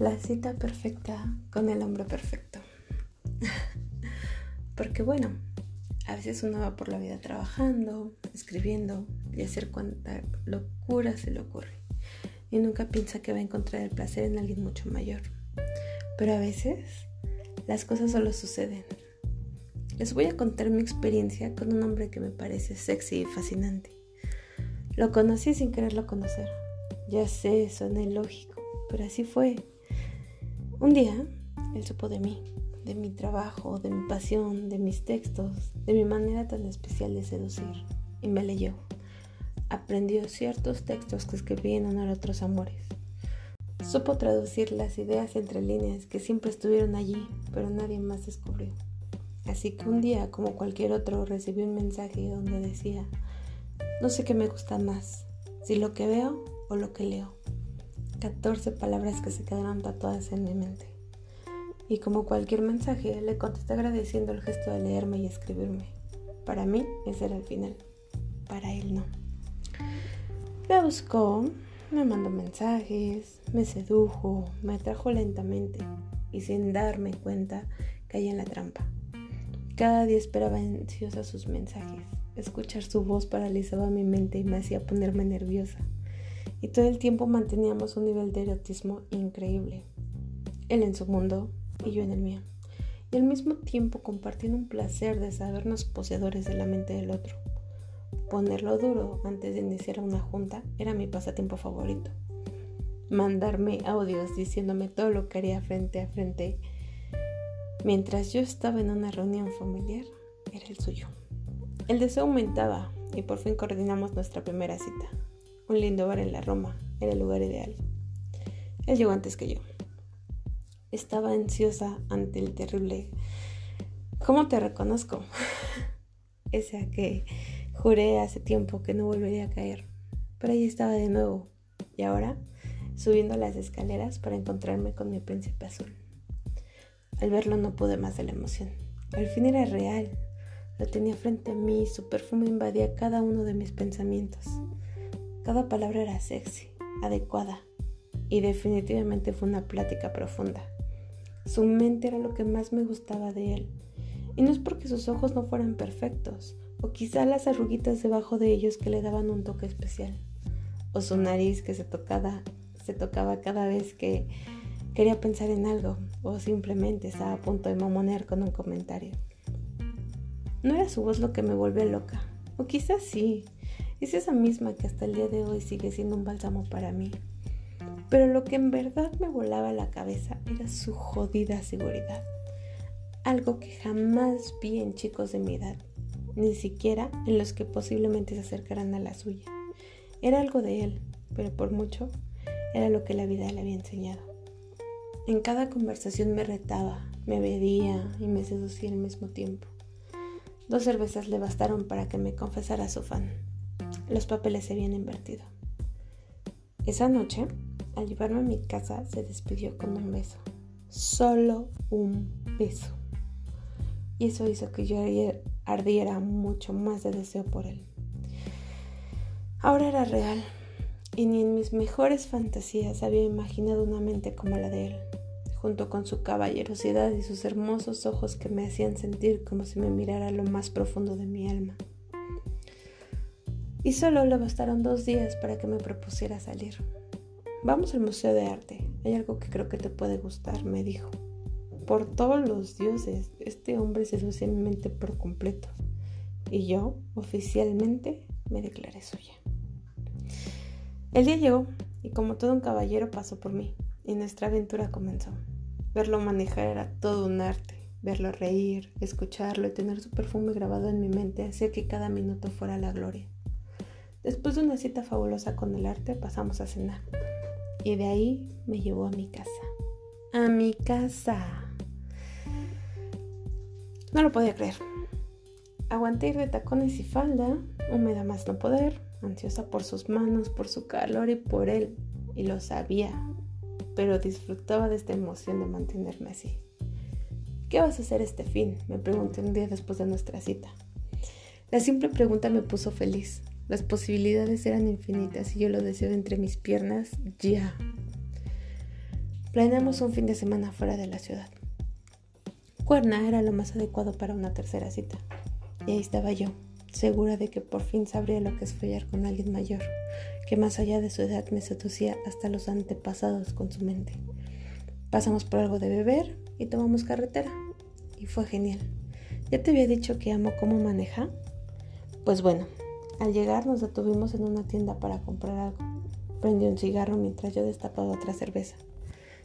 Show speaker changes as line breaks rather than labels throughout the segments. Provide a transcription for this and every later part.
La cita perfecta con el hombre perfecto. Porque bueno, a veces uno va por la vida trabajando, escribiendo y hacer cuanta locura se le ocurre. Y nunca piensa que va a encontrar el placer en alguien mucho mayor. Pero a veces las cosas solo suceden. Les voy a contar mi experiencia con un hombre que me parece sexy y fascinante. Lo conocí sin quererlo conocer. Ya sé, suena ilógico, pero así fue. Un día, él supo de mí, de mi trabajo, de mi pasión, de mis textos, de mi manera tan especial de seducir, y me leyó. Aprendió ciertos textos que escribí en honor a otros amores. Supo traducir las ideas entre líneas que siempre estuvieron allí, pero nadie más descubrió. Así que un día, como cualquier otro, recibí un mensaje donde decía, no sé qué me gusta más, si lo que veo o lo que leo. 14 palabras que se quedaron tatuadas en mi mente. Y como cualquier mensaje, le contesté agradeciendo el gesto de leerme y escribirme. Para mí, ese era el final. Para él no. Me buscó, me mandó mensajes, me sedujo, me atrajo lentamente y sin darme cuenta caí en la trampa. Cada día esperaba ansiosa sus mensajes. Escuchar su voz paralizaba mi mente y me hacía ponerme nerviosa y todo el tiempo manteníamos un nivel de erotismo increíble. Él en su mundo y yo en el mío. Y al mismo tiempo compartiendo un placer de sabernos poseedores de la mente del otro. Ponerlo duro antes de iniciar una junta era mi pasatiempo favorito. Mandarme audios diciéndome todo lo que haría frente a frente mientras yo estaba en una reunión familiar era el suyo. El deseo aumentaba y por fin coordinamos nuestra primera cita. Un lindo bar en la Roma era el lugar ideal. Él llegó antes que yo. Estaba ansiosa ante el terrible. ¿Cómo te reconozco? Ese que juré hace tiempo que no volvería a caer. Pero ahí estaba de nuevo. Y ahora subiendo las escaleras para encontrarme con mi príncipe azul. Al verlo no pude más de la emoción. Al fin era real. Lo tenía frente a mí y su perfume invadía cada uno de mis pensamientos. Cada palabra era sexy, adecuada y definitivamente fue una plática profunda. Su mente era lo que más me gustaba de él. Y no es porque sus ojos no fueran perfectos, o quizá las arruguitas debajo de ellos que le daban un toque especial, o su nariz que se tocaba, cada vez que quería pensar en algo, o simplemente estaba a punto de mamonear con un comentario. No era su voz lo que me volvió loca, o quizás sí, es esa misma que hasta el día de hoy sigue siendo un bálsamo para mí. Pero lo que en verdad me volaba la cabeza era su jodida seguridad. Algo que jamás vi en chicos de mi edad, ni siquiera en los que posiblemente se acercaran a la suya. Era algo de él, pero por mucho era lo que la vida le había enseñado. En cada conversación me retaba, me veía y me seducía al mismo tiempo. Dos cervezas le bastaron para que me confesara su fan. Los papeles se habían invertido. Esa noche, al llevarme a mi casa, se despidió con un beso. Solo un beso. Y eso hizo que yo ardiera mucho más de deseo por él. Ahora era real, y ni en mis mejores fantasías había imaginado una mente como la de él, junto con su caballerosidad y sus hermosos ojos que me hacían sentir como si me mirara lo más profundo de mi alma. Y solo le bastaron dos días para que me propusiera salir. Vamos al Museo de Arte. Hay algo que creo que te puede gustar, me dijo. Por todos los dioses, este hombre se seducía mi mente por completo. Y yo, oficialmente, me declaré suya. El día llegó y como todo un caballero pasó por mí y nuestra aventura comenzó. Verlo manejar era todo un arte. Verlo reír, escucharlo y tener su perfume grabado en mi mente hacía que cada minuto fuera la gloria. Después de una cita fabulosa con el arte, pasamos a cenar. Y de ahí me llevó a mi casa. A mi casa. No lo podía creer. Aguanté ir de tacones y falda, húmeda más no poder, ansiosa por sus manos, por su calor y por él. Y lo sabía, pero disfrutaba de esta emoción de mantenerme así. ¿Qué vas a hacer este fin? Me pregunté un día después de nuestra cita. La simple pregunta me puso feliz. Las posibilidades eran infinitas y yo lo deseo entre mis piernas ya. Planeamos un fin de semana fuera de la ciudad. Cuerna era lo más adecuado para una tercera cita. Y ahí estaba yo, segura de que por fin sabría lo que es follar con alguien mayor, que más allá de su edad me seducía hasta los antepasados con su mente. Pasamos por algo de beber y tomamos carretera. Y fue genial. ¿Ya te había dicho que amo cómo maneja? Pues bueno, al llegar nos detuvimos en una tienda para comprar algo. Prendí un cigarro mientras yo destapaba otra cerveza.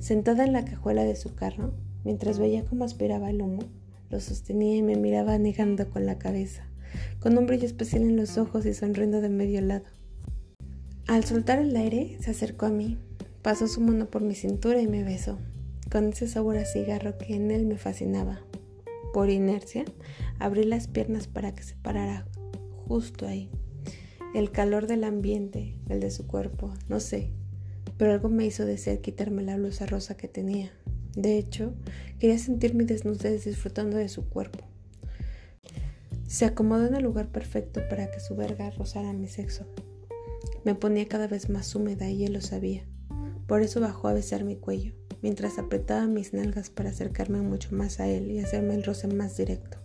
Sentada en la cajuela de su carro, mientras veía cómo aspiraba el humo, lo sostenía y me miraba negando con la cabeza, con un brillo especial en los ojos y sonriendo de medio lado. Al soltar el aire, se acercó a mí, pasó su mano por mi cintura y me besó, con ese sabor a cigarro que en él me fascinaba. Por inercia, abrí las piernas para que se parara justo ahí. El calor del ambiente, el de su cuerpo, no sé, pero algo me hizo desear quitarme la blusa rosa que tenía. De hecho, quería sentir mi desnudez disfrutando de su cuerpo. Se acomodó en el lugar perfecto para que su verga rozara mi sexo. Me ponía cada vez más húmeda y él lo sabía. Por eso bajó a besar mi cuello, mientras apretaba mis nalgas para acercarme mucho más a él y hacerme el roce más directo.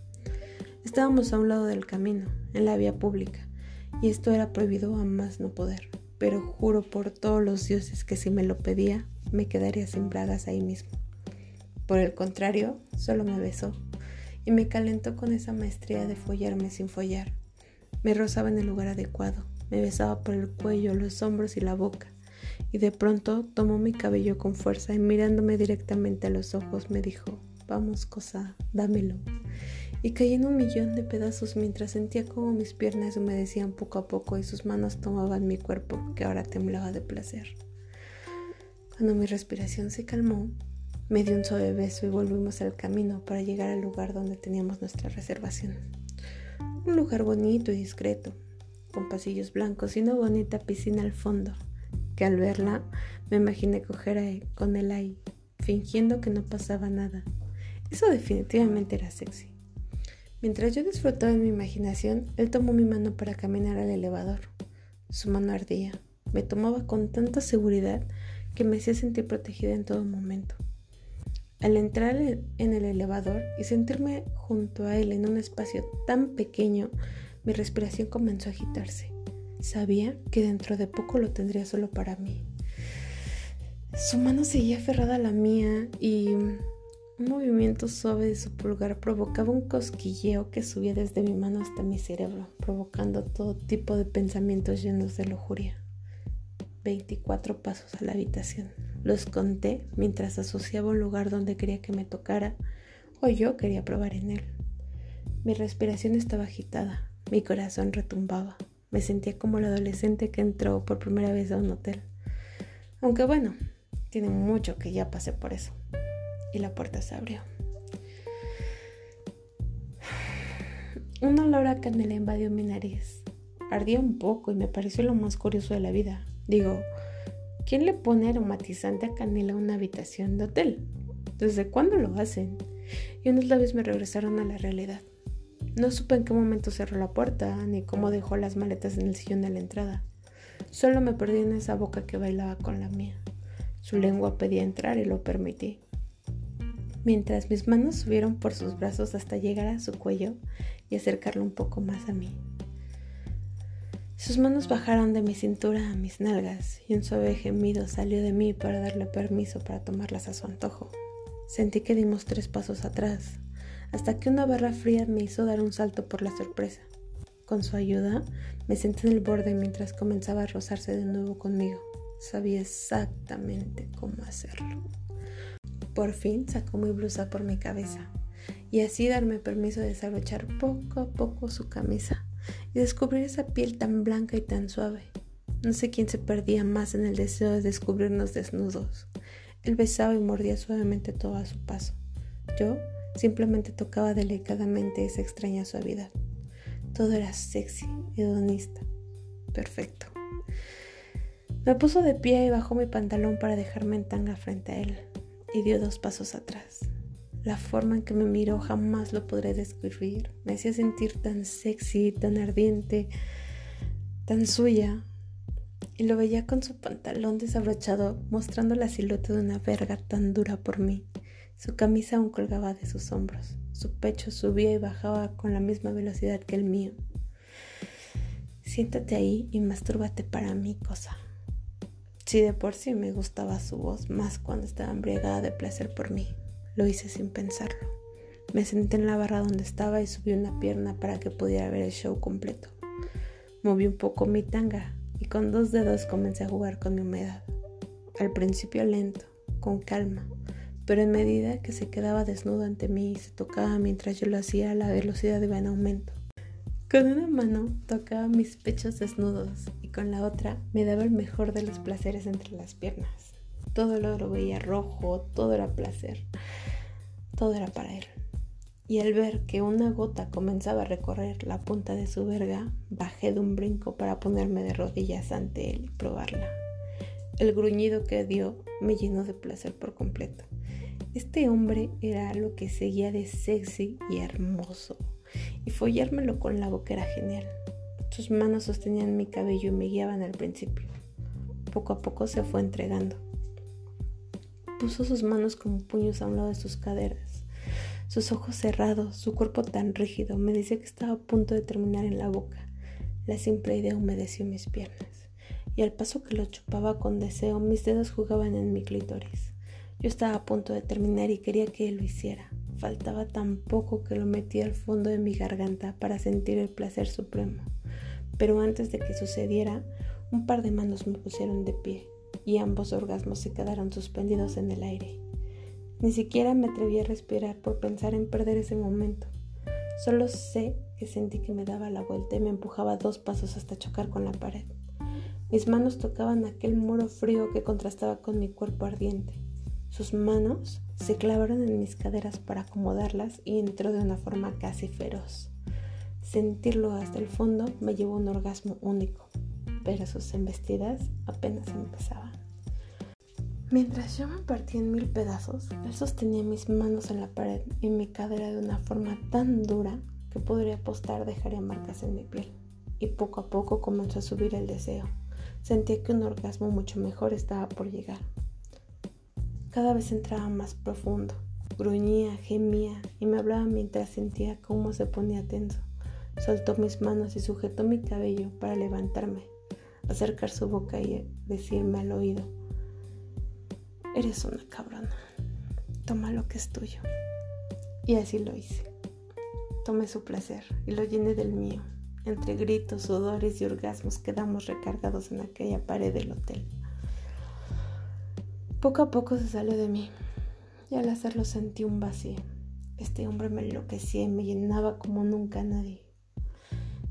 Estábamos a un lado del camino, en la vía pública, y esto era prohibido a más no poder. Pero juro por todos los dioses que si me lo pedía, me quedaría sin bragas ahí mismo. Por el contrario, solo me besó. Y me calentó con esa maestría de follarme sin follar. Me rozaba en el lugar adecuado, me besaba por el cuello, los hombros y la boca, y de pronto tomó mi cabello con fuerza y mirándome directamente a los ojos me dijo, vamos cosa, dámelo y caí en un millón de pedazos mientras sentía como mis piernas humedecían poco a poco y sus manos tomaban mi cuerpo que ahora temblaba de placer. Cuando mi respiración se calmó, me dio un suave beso y volvimos al camino para llegar al lugar donde teníamos nuestra reservación. Un lugar bonito y discreto, con pasillos blancos y una bonita piscina al fondo, que al verla me imaginé coger con él ahí, fingiendo que no pasaba nada. Eso definitivamente era sexy. Mientras yo disfrutaba en mi imaginación, él tomó mi mano para caminar al elevador. Su mano ardía. Me tomaba con tanta seguridad que me hacía sentir protegida en todo momento. Al entrar en el elevador y sentirme junto a él en un espacio tan pequeño, mi respiración comenzó a agitarse. Sabía que dentro de poco lo tendría solo para mí. Su mano seguía aferrada a la mía y un movimiento suave de su pulgar provocaba un cosquilleo que subía desde mi mano hasta mi cerebro, provocando todo tipo de pensamientos llenos de lujuria. Veinticuatro pasos a la habitación. Los conté mientras asociaba un lugar donde quería que me tocara o yo quería probar en él. Mi respiración estaba agitada, mi corazón retumbaba. Me sentía como el adolescente que entró por primera vez a un hotel. Aunque bueno, tiene mucho que ya pasé por eso y la puerta se abrió. Un olor a canela invadió mi nariz. Ardía un poco y me pareció lo más curioso de la vida. Digo, ¿quién le pone aromatizante a canela a una habitación de hotel? ¿Desde cuándo lo hacen? Y unos labios me regresaron a la realidad. No supe en qué momento cerró la puerta, ni cómo dejó las maletas en el sillón de la entrada. Solo me perdí en esa boca que bailaba con la mía. Su lengua pedía entrar y lo permití mientras mis manos subieron por sus brazos hasta llegar a su cuello y acercarlo un poco más a mí. Sus manos bajaron de mi cintura a mis nalgas y un suave gemido salió de mí para darle permiso para tomarlas a su antojo. Sentí que dimos tres pasos atrás, hasta que una barra fría me hizo dar un salto por la sorpresa. Con su ayuda, me senté en el borde mientras comenzaba a rozarse de nuevo conmigo. Sabía exactamente cómo hacerlo. Por fin sacó mi blusa por mi cabeza y así darme permiso de desabrochar poco a poco su camisa y descubrir esa piel tan blanca y tan suave. No sé quién se perdía más en el deseo de descubrirnos desnudos. Él besaba y mordía suavemente todo a su paso. Yo simplemente tocaba delicadamente esa extraña suavidad. Todo era sexy, hedonista, perfecto. Me puso de pie y bajó mi pantalón para dejarme en tanga frente a él y dio dos pasos atrás. La forma en que me miró jamás lo podré describir. Me hacía sentir tan sexy, tan ardiente, tan suya. y lo veía con su pantalón desabrochado mostrando la silueta de una verga tan dura por mí. Su camisa aún colgaba de sus hombros. Su pecho subía y bajaba con la misma velocidad que el mío. Siéntate ahí y mastúrbate para mí, cosa. Si de por sí me gustaba su voz, más cuando estaba embriagada de placer por mí. Lo hice sin pensarlo. Me senté en la barra donde estaba y subí una pierna para que pudiera ver el show completo. Moví un poco mi tanga y con dos dedos comencé a jugar con mi humedad. Al principio lento, con calma, pero en medida que se quedaba desnudo ante mí y se tocaba mientras yo lo hacía, la velocidad iba en aumento. Con una mano tocaba mis pechos desnudos y con la otra me daba el mejor de los placeres entre las piernas. Todo lo veía rojo, todo era placer, todo era para él y al ver que una gota comenzaba a recorrer la punta de su verga, bajé de un brinco para ponerme de rodillas ante él y probarla. El gruñido que dio me llenó de placer por completo. Este hombre era lo que seguía de sexy y hermoso, y follármelo con la boca era genial. Sus manos sostenían mi cabello y me guiaban al principio. Poco a poco se fue entregando. Puso sus manos como puños a un lado de sus caderas sus ojos cerrados, su cuerpo tan rígido, me decía que estaba a punto de terminar en la boca. La simple idea humedeció mis piernas, y al paso que lo chupaba con deseo, mis dedos jugaban en mi clítoris. Yo estaba a punto de terminar y quería que él lo hiciera. Faltaba tan poco que lo metí al fondo de mi garganta para sentir el placer supremo. Pero antes de que sucediera, un par de manos me pusieron de pie y ambos orgasmos se quedaron suspendidos en el aire. Ni siquiera me atreví a respirar por pensar en perder ese momento. Solo sé que sentí que me daba la vuelta y me empujaba dos pasos hasta chocar con la pared. Mis manos tocaban aquel muro frío que contrastaba con mi cuerpo ardiente. Sus manos se clavaron en mis caderas para acomodarlas y entró de una forma casi feroz. Sentirlo hasta el fondo me llevó a un orgasmo único, pero sus embestidas apenas empezaban. Mientras yo me partía en mil pedazos, él sostenía mis manos en la pared y mi cadera de una forma tan dura que podría apostar dejaría marcas en mi piel. Y poco a poco comenzó a subir el deseo. Sentía que un orgasmo mucho mejor estaba por llegar. Cada vez entraba más profundo. Gruñía, gemía y me hablaba mientras sentía cómo se ponía tenso. Soltó mis manos y sujetó mi cabello para levantarme, acercar su boca y decirme al oído Eres una cabrona. Toma lo que es tuyo. Y así lo hice. Tomé su placer y lo llené del mío. Entre gritos, sudores y orgasmos quedamos recargados en aquella pared del hotel. Poco a poco se salió de mí y al hacerlo sentí un vacío. Este hombre me enloquecía y me llenaba como nunca nadie.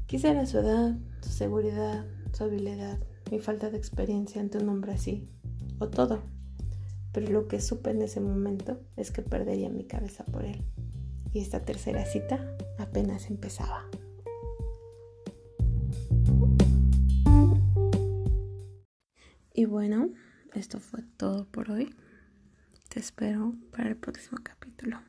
Quizá era su edad, su seguridad, su habilidad, mi falta de experiencia ante un hombre así, o todo pero lo que supe en ese momento es que perdería mi cabeza por él. Y esta tercera cita apenas empezaba. Y bueno, esto fue todo por hoy. Te espero para el próximo capítulo.